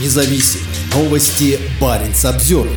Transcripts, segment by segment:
независим. Новости Баренц обзор.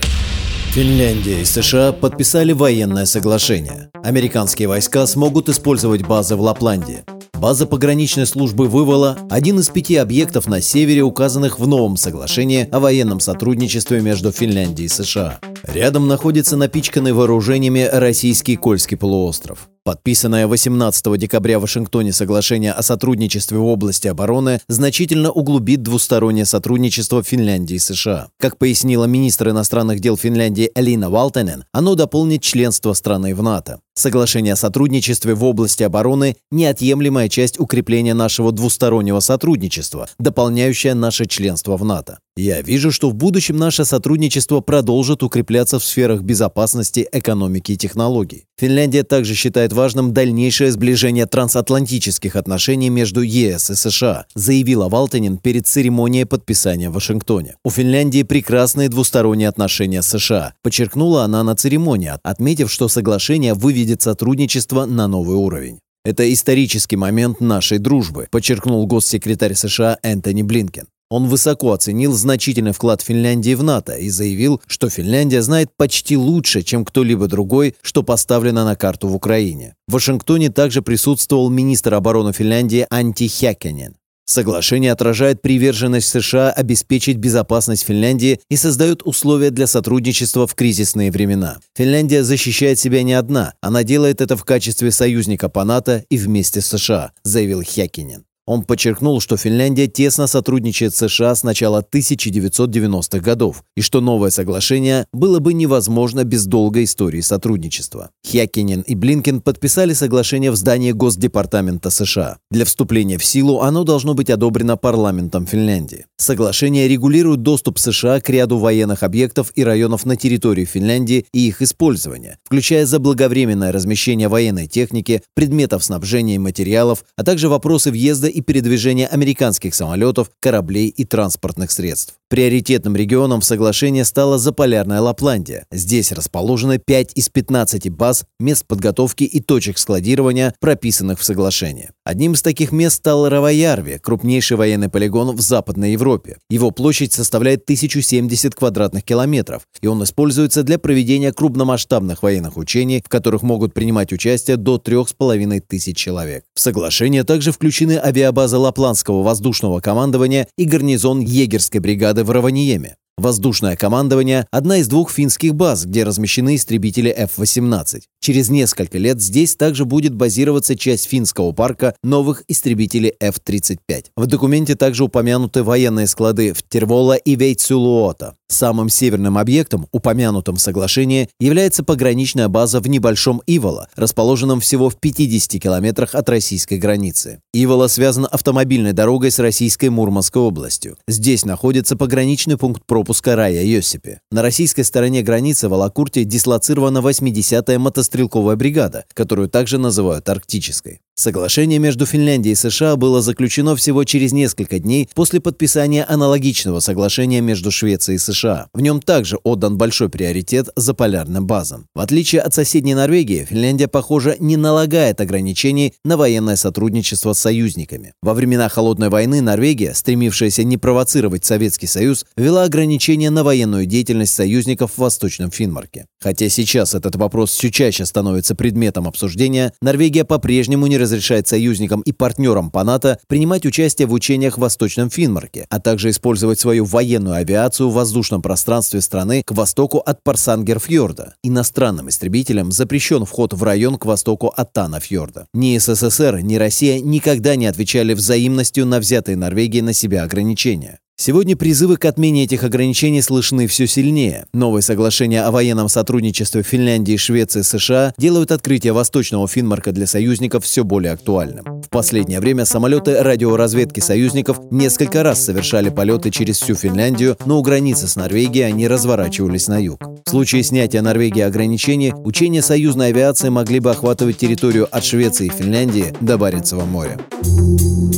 Финляндия и США подписали военное соглашение. Американские войска смогут использовать базы в Лапландии. База пограничной службы «Вывола» – один из пяти объектов на севере, указанных в новом соглашении о военном сотрудничестве между Финляндией и США. Рядом находится напичканный вооружениями российский Кольский полуостров. Подписанное 18 декабря в Вашингтоне соглашение о сотрудничестве в области обороны значительно углубит двустороннее сотрудничество Финляндии и США. Как пояснила министр иностранных дел Финляндии Элина Валтенен, оно дополнит членство страны в НАТО. Соглашение о сотрудничестве в области обороны – неотъемлемая часть укрепления нашего двустороннего сотрудничества, дополняющая наше членство в НАТО. Я вижу, что в будущем наше сотрудничество продолжит укрепляться в сферах безопасности, экономики и технологий. Финляндия также считает важным дальнейшее сближение трансатлантических отношений между ЕС и США, заявила Валтенин перед церемонией подписания в Вашингтоне. У Финляндии прекрасные двусторонние отношения с США, подчеркнула она на церемонии, отметив, что соглашение выведет сотрудничество на новый уровень. Это исторический момент нашей дружбы, подчеркнул госсекретарь США Энтони Блинкен. Он высоко оценил значительный вклад Финляндии в НАТО и заявил, что Финляндия знает почти лучше, чем кто-либо другой, что поставлено на карту в Украине. В Вашингтоне также присутствовал министр обороны Финляндии Анти Хякенен. Соглашение отражает приверженность США обеспечить безопасность Финляндии и создает условия для сотрудничества в кризисные времена. Финляндия защищает себя не одна, она делает это в качестве союзника по НАТО и вместе с США, заявил Хякинин. Он подчеркнул, что Финляндия тесно сотрудничает с США с начала 1990-х годов и что новое соглашение было бы невозможно без долгой истории сотрудничества. Хякинин и Блинкен подписали соглашение в здании Госдепартамента США. Для вступления в силу оно должно быть одобрено парламентом Финляндии. Соглашение регулирует доступ США к ряду военных объектов и районов на территории Финляндии и их использование, включая заблаговременное размещение военной техники, предметов снабжения и материалов, а также вопросы въезда и передвижения американских самолетов, кораблей и транспортных средств. Приоритетным регионом в соглашении стала Заполярная Лапландия. Здесь расположены 5 из 15 баз, мест подготовки и точек складирования, прописанных в соглашении. Одним из таких мест стал Раваярви, крупнейший военный полигон в Западной Европе. Его площадь составляет 1070 квадратных километров, и он используется для проведения крупномасштабных военных учений, в которых могут принимать участие до 3500 человек. В соглашение также включены авиабаза Лапландского воздушного командования и гарнизон егерской бригады бригады в Раваниеме. Воздушное командование – одна из двух финских баз, где размещены истребители F-18. Через несколько лет здесь также будет базироваться часть финского парка новых истребителей F-35. В документе также упомянуты военные склады в Тервола и Вейцулуота. Самым северным объектом, упомянутым в соглашении, является пограничная база в небольшом Ивола, расположенном всего в 50 километрах от российской границы. Ивола связан автомобильной дорогой с российской Мурманской областью. Здесь находится пограничный пункт пропуска Рая Йосипи. На российской стороне границы в Алакурте дислоцирована 80-я мотострелковая бригада, которую также называют Арктической. Соглашение между Финляндией и США было заключено всего через несколько дней после подписания аналогичного соглашения между Швецией и США. В нем также отдан большой приоритет за полярным базам. В отличие от соседней Норвегии, Финляндия, похоже, не налагает ограничений на военное сотрудничество с союзниками. Во времена Холодной войны Норвегия, стремившаяся не провоцировать Советский Союз, ввела ограничения на военную деятельность союзников в Восточном Финмарке. Хотя сейчас этот вопрос все чаще становится предметом обсуждения, Норвегия по-прежнему не разрешает союзникам и партнерам по НАТО принимать участие в учениях в Восточном Финмарке, а также использовать свою военную авиацию в воздушном пространстве страны к востоку от Парсангерфьорда. Иностранным истребителям запрещен вход в район к востоку от Танафьорда. Ни СССР, ни Россия никогда не отвечали взаимностью на взятые Норвегией на себя ограничения. Сегодня призывы к отмене этих ограничений слышны все сильнее. Новые соглашения о военном сотрудничестве Финляндии, Швеции и США делают открытие восточного Финмарка для союзников все более актуальным. В последнее время самолеты радиоразведки союзников несколько раз совершали полеты через всю Финляндию, но у границы с Норвегией они разворачивались на юг. В случае снятия Норвегии ограничений, учения союзной авиации могли бы охватывать территорию от Швеции и Финляндии до Баренцева моря.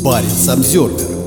Баренц Обзервер